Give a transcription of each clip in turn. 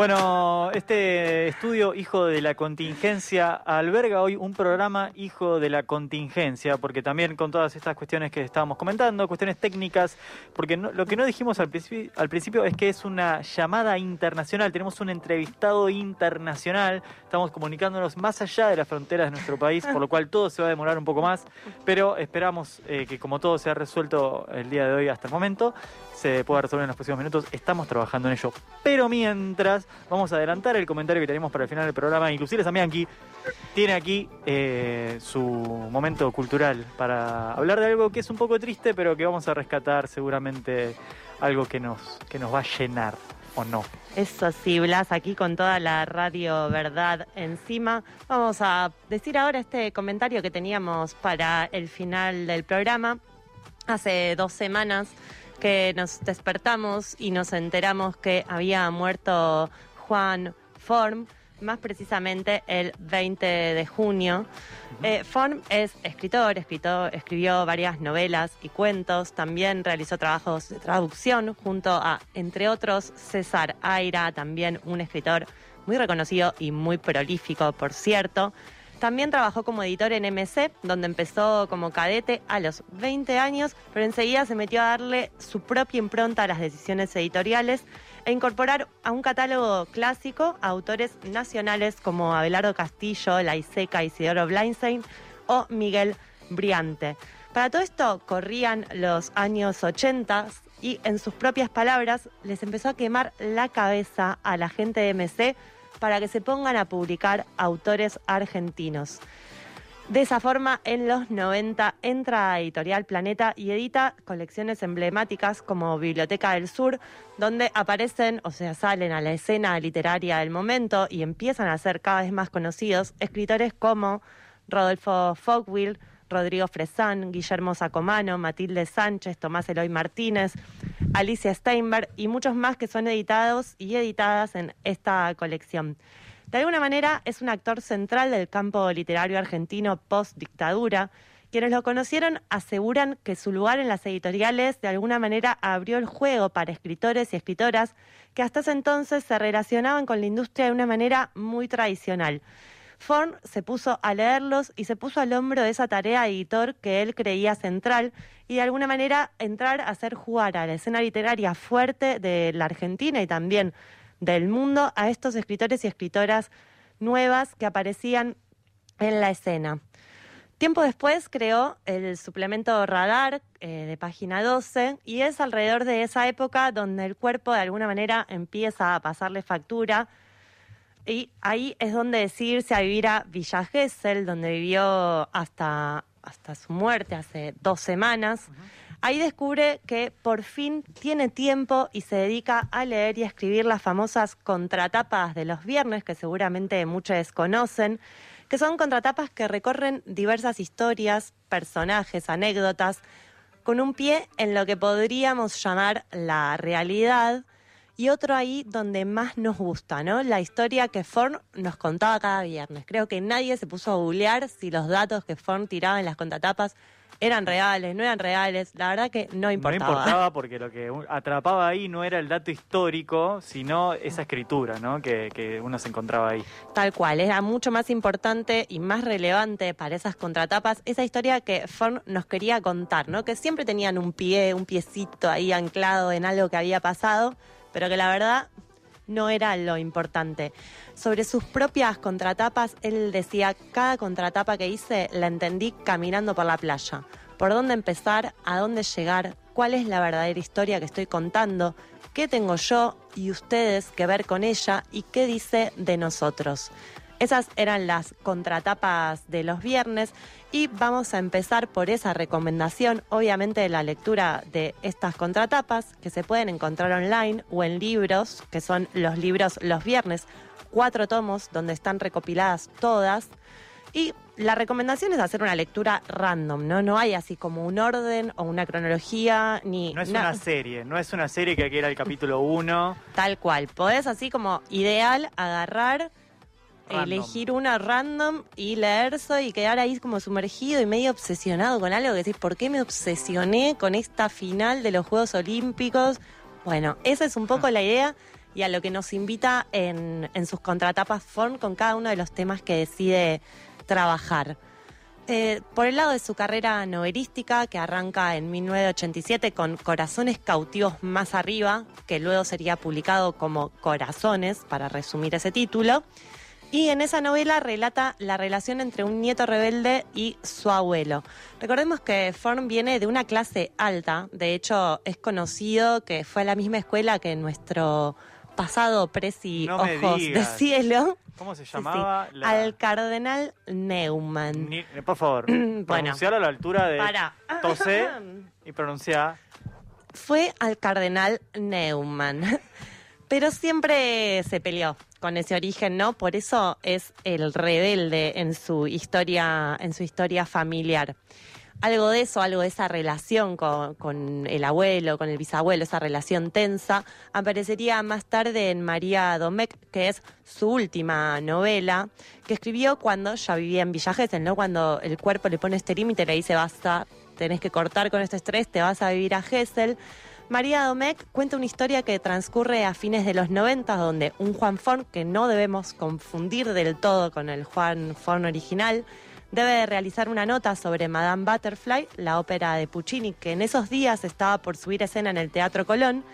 Bueno, este estudio Hijo de la Contingencia alberga hoy un programa Hijo de la Contingencia, porque también con todas estas cuestiones que estábamos comentando, cuestiones técnicas, porque lo que no dijimos al principio es que es una llamada internacional, tenemos un entrevistado internacional, estamos comunicándonos más allá de las fronteras de nuestro país, por lo cual todo se va a demorar un poco más, pero esperamos eh, que como todo se ha resuelto el día de hoy hasta el momento, se pueda resolver en los próximos minutos. Estamos trabajando en ello. Pero mientras, vamos a adelantar el comentario que tenemos para el final del programa. Inclusive Samianki tiene aquí eh, su momento cultural para hablar de algo que es un poco triste, pero que vamos a rescatar seguramente algo que nos, que nos va a llenar. ¿O no? Eso sí, Blas, aquí con toda la radio verdad encima. Vamos a decir ahora este comentario que teníamos para el final del programa. Hace dos semanas que nos despertamos y nos enteramos que había muerto Juan Form, más precisamente el 20 de junio. Eh, Form es escritor, escritor, escribió varias novelas y cuentos, también realizó trabajos de traducción junto a, entre otros, César Aira, también un escritor muy reconocido y muy prolífico, por cierto. También trabajó como editor en MC, donde empezó como cadete a los 20 años, pero enseguida se metió a darle su propia impronta a las decisiones editoriales e incorporar a un catálogo clásico a autores nacionales como Abelardo Castillo, Laiseca, Isidoro Blindstein o Miguel Briante. Para todo esto corrían los años 80 y en sus propias palabras les empezó a quemar la cabeza a la gente de MC para que se pongan a publicar autores argentinos. De esa forma, en los 90 entra a Editorial Planeta y edita colecciones emblemáticas como Biblioteca del Sur, donde aparecen, o sea, salen a la escena literaria del momento y empiezan a ser cada vez más conocidos escritores como Rodolfo Fogwill, Rodrigo Fresán, Guillermo Sacomano, Matilde Sánchez, Tomás Eloy Martínez, Alicia Steinberg y muchos más que son editados y editadas en esta colección. De alguna manera es un actor central del campo literario argentino post-dictadura. Quienes lo conocieron aseguran que su lugar en las editoriales de alguna manera abrió el juego para escritores y escritoras que hasta ese entonces se relacionaban con la industria de una manera muy tradicional. Forn se puso a leerlos y se puso al hombro de esa tarea editor que él creía central y de alguna manera entrar a hacer jugar a la escena literaria fuerte de la Argentina y también del mundo a estos escritores y escritoras nuevas que aparecían en la escena. Tiempo después creó el suplemento Radar eh, de página 12 y es alrededor de esa época donde el cuerpo de alguna manera empieza a pasarle factura y ahí es donde decidirse a vivir a Villa Gesell, donde vivió hasta, hasta su muerte hace dos semanas. Ahí descubre que por fin tiene tiempo y se dedica a leer y a escribir las famosas contratapas de los viernes, que seguramente muchos conocen, que son contratapas que recorren diversas historias, personajes, anécdotas, con un pie en lo que podríamos llamar la realidad y otro ahí donde más nos gusta, ¿no? La historia que Forn nos contaba cada viernes. Creo que nadie se puso a googlear si los datos que Forn tiraba en las contratapas eran reales, no eran reales, la verdad que no importaba. No importaba porque lo que atrapaba ahí no era el dato histórico, sino esa escritura ¿no? que, que uno se encontraba ahí. Tal cual, era mucho más importante y más relevante para esas contratapas esa historia que Forn nos quería contar, ¿no? que siempre tenían un pie, un piecito ahí anclado en algo que había pasado pero que la verdad no era lo importante. Sobre sus propias contratapas, él decía, cada contratapa que hice la entendí caminando por la playa. ¿Por dónde empezar? ¿A dónde llegar? ¿Cuál es la verdadera historia que estoy contando? ¿Qué tengo yo y ustedes que ver con ella? ¿Y qué dice de nosotros? Esas eran las contratapas de los viernes y vamos a empezar por esa recomendación, obviamente de la lectura de estas contratapas que se pueden encontrar online o en libros, que son los libros los viernes, cuatro tomos donde están recopiladas todas. Y la recomendación es hacer una lectura random, ¿no? No hay así como un orden o una cronología, ni... No es una serie, no es una serie que aquí era el capítulo 1. Tal cual, podés así como ideal agarrar elegir una random y leerse y quedar ahí como sumergido y medio obsesionado con algo que decís, ¿por qué me obsesioné con esta final de los Juegos Olímpicos? Bueno, esa es un poco la idea y a lo que nos invita en, en sus contratapas Forn con cada uno de los temas que decide trabajar. Eh, por el lado de su carrera novelística, que arranca en 1987 con Corazones cautivos más arriba, que luego sería publicado como Corazones, para resumir ese título. Y en esa novela relata la relación entre un nieto rebelde y su abuelo. Recordemos que Forn viene de una clase alta, de hecho es conocido que fue a la misma escuela que nuestro pasado presi No Ojos de. Cielo. ¿Cómo se llamaba? sí. la- Al cardenal Neumann. Ni- eh, por favor, Bueno. pronuncialo a la altura de Para. tosé y pronunciar. Fue al cardenal Neumann. Pero siempre se peleó con ese origen, ¿no? Por eso es el rebelde en su historia, en su historia familiar. Algo de eso, algo de esa relación con, el abuelo, con el bisabuelo, esa relación tensa, aparecería más tarde en María Domecq, que es su última novela, que escribió cuando ya vivía en Villa ¿no? Cuando el cuerpo le pone este límite, le dice basta, tenés que cortar con este estrés, te vas a vivir a Gesell. María Domecq cuenta una historia que transcurre a fines de los 90, donde un Juan Forn, que no debemos confundir del todo con el Juan Forn original, debe realizar una nota sobre Madame Butterfly, la ópera de Puccini, que en esos días estaba por subir escena en el Teatro Colón.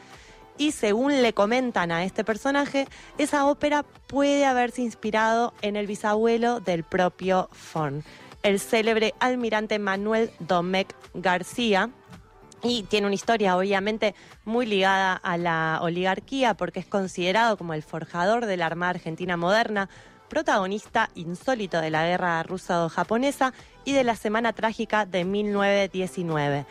Y según le comentan a este personaje, esa ópera puede haberse inspirado en el bisabuelo del propio Forn, el célebre almirante Manuel Domecq García, y tiene una historia obviamente muy ligada a la oligarquía porque es considerado como el forjador de la Armada Argentina moderna, protagonista insólito de la guerra ruso-japonesa y de la Semana Trágica de 1919.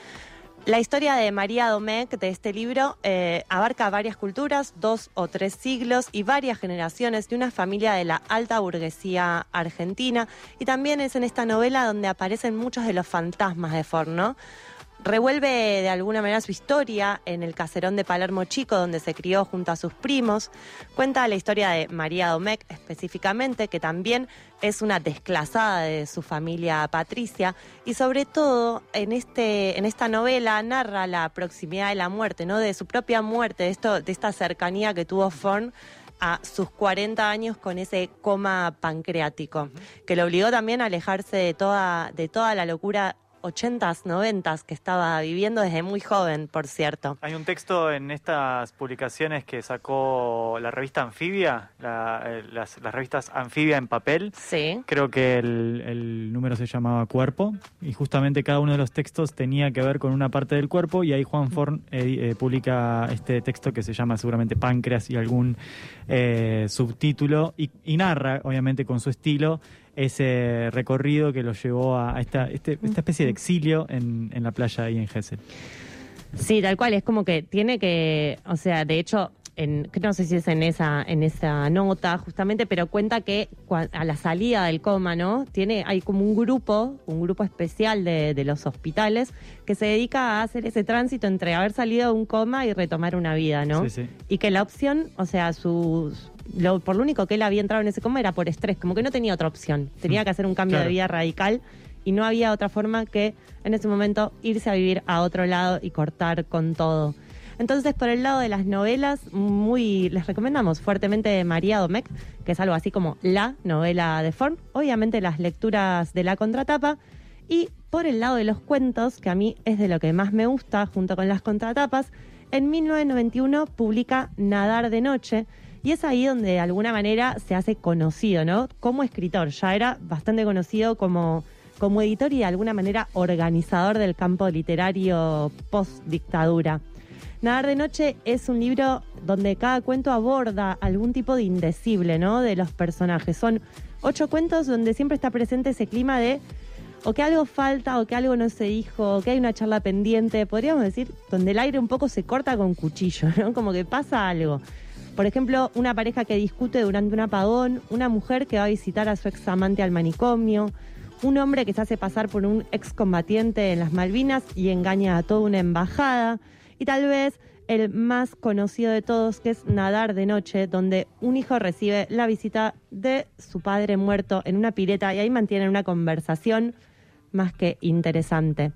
La historia de María Domecq de este libro eh, abarca varias culturas, dos o tres siglos y varias generaciones de una familia de la alta burguesía argentina. Y también es en esta novela donde aparecen muchos de los fantasmas de Ford, ¿no? Revuelve de alguna manera su historia en el caserón de Palermo Chico, donde se crió junto a sus primos. Cuenta la historia de María Domecq específicamente, que también es una desclasada de su familia patricia. Y sobre todo, en, este, en esta novela narra la proximidad de la muerte, ¿no? De su propia muerte, de, esto, de esta cercanía que tuvo Forn a sus 40 años con ese coma pancreático, que le obligó también a alejarse de toda, de toda la locura 80s, 90s que estaba viviendo desde muy joven, por cierto. Hay un texto en estas publicaciones que sacó la revista Anfibia, la- eh, las, las revistas Anfibia en papel. Sí. Creo que el, el número se llamaba Cuerpo y justamente cada uno de los textos tenía que ver con una parte del cuerpo y ahí Juan Forn eh, eh, publica este texto que se llama seguramente Páncreas y algún eh, subtítulo y, y narra, obviamente con su estilo, ese recorrido que lo llevó a esta, este- esta especie de exilio en, en la playa ahí en Gessel. Sí, tal cual, es como que tiene que, o sea, de hecho, en, no sé si es en esa, en esa nota justamente, pero cuenta que a la salida del coma, ¿no? Tiene, hay como un grupo, un grupo especial de, de los hospitales que se dedica a hacer ese tránsito entre haber salido de un coma y retomar una vida, ¿no? Sí, sí. Y que la opción, o sea, su, lo, por lo único que él había entrado en ese coma era por estrés, como que no tenía otra opción. Tenía que hacer un cambio Claro. de vida radical y no había otra forma que en ese momento irse a vivir a otro lado y cortar con todo. Entonces, por el lado de las novelas, muy les recomendamos fuertemente María Domecq, que es algo así como la novela de Form, obviamente las lecturas de la contratapa, y por el lado de los cuentos, que a mí es de lo que más me gusta, junto con las contratapas, en 1991 publica Nadar de Noche, y es ahí donde de alguna manera se hace conocido, ¿no? Como escritor, ya era bastante conocido como, como editor y de alguna manera organizador del campo literario post-dictadura. Nadar de Noche es un libro donde cada cuento aborda algún tipo de indecible, ¿no? De los personajes. Son ocho cuentos donde siempre está presente ese clima de o que algo falta, o que algo no se dijo, o que hay una charla pendiente, podríamos decir, donde el aire un poco se corta con cuchillo, ¿no? Como que pasa algo. Por ejemplo, una pareja que discute durante un apagón, una mujer que va a visitar a su ex amante al manicomio, un hombre que se hace pasar por un excombatiente en las Malvinas y engaña a toda una embajada, y tal vez el más conocido de todos, que es Nadar de Noche, donde un hijo recibe la visita de su padre muerto en una pileta y ahí mantienen una conversación más que interesante.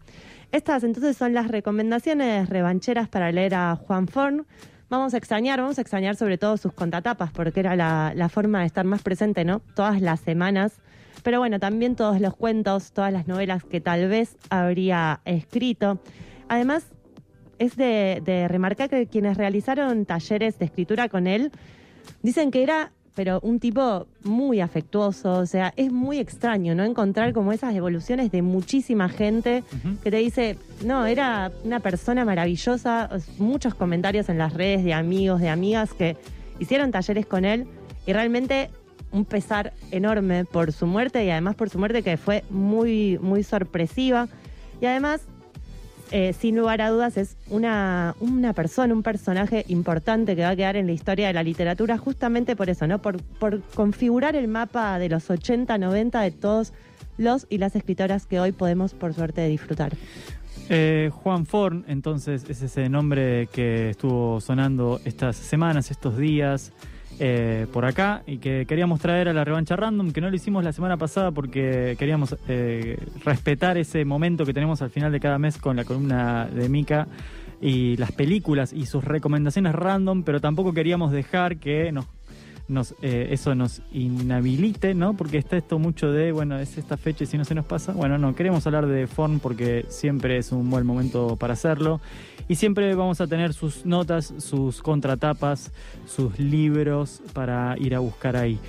Estas entonces son las recomendaciones revancheras para leer a Juan Forn. vamos a extrañar, vamos a extrañar sobre todo sus contratapas, porque era la, la forma de estar más presente, ¿no? Todas las semanas. Pero bueno, también todos los cuentos, todas las novelas que tal vez habría escrito. Además, es de, de remarcar que quienes realizaron talleres de escritura con él dicen que era pero un tipo muy afectuoso, o sea, es muy extraño, ¿no? Encontrar como esas evoluciones de muchísima gente que te dice, no, era una persona maravillosa, muchos comentarios en las redes de amigos, de amigas que hicieron talleres con él y realmente un pesar enorme por su muerte y además por su muerte que fue muy, muy sorpresiva. Y además, eh, sin lugar a dudas, es una, una persona, un personaje importante que va a quedar en la historia de la literatura justamente por eso, ¿no? Por, por configurar el mapa de los 80, 90 de todos los y las escritoras que hoy podemos, por suerte, disfrutar. Eh, Juan Forn, entonces, es ese nombre que estuvo sonando estas semanas, estos días eh, por acá y que queríamos traer a la revancha random, que no lo hicimos la semana pasada porque queríamos eh, respetar ese momento que tenemos al final de cada mes con la columna de Mika y las películas y sus recomendaciones random, pero tampoco queríamos dejar que nos nos, eh, eso nos inhabilite, ¿no? Porque está esto mucho de, bueno, es esta fecha y si no se nos pasa. Bueno, no, queremos hablar de Forn porque siempre es un buen momento para hacerlo. Y siempre vamos a tener sus notas, sus contratapas, sus libros para ir a buscar ahí.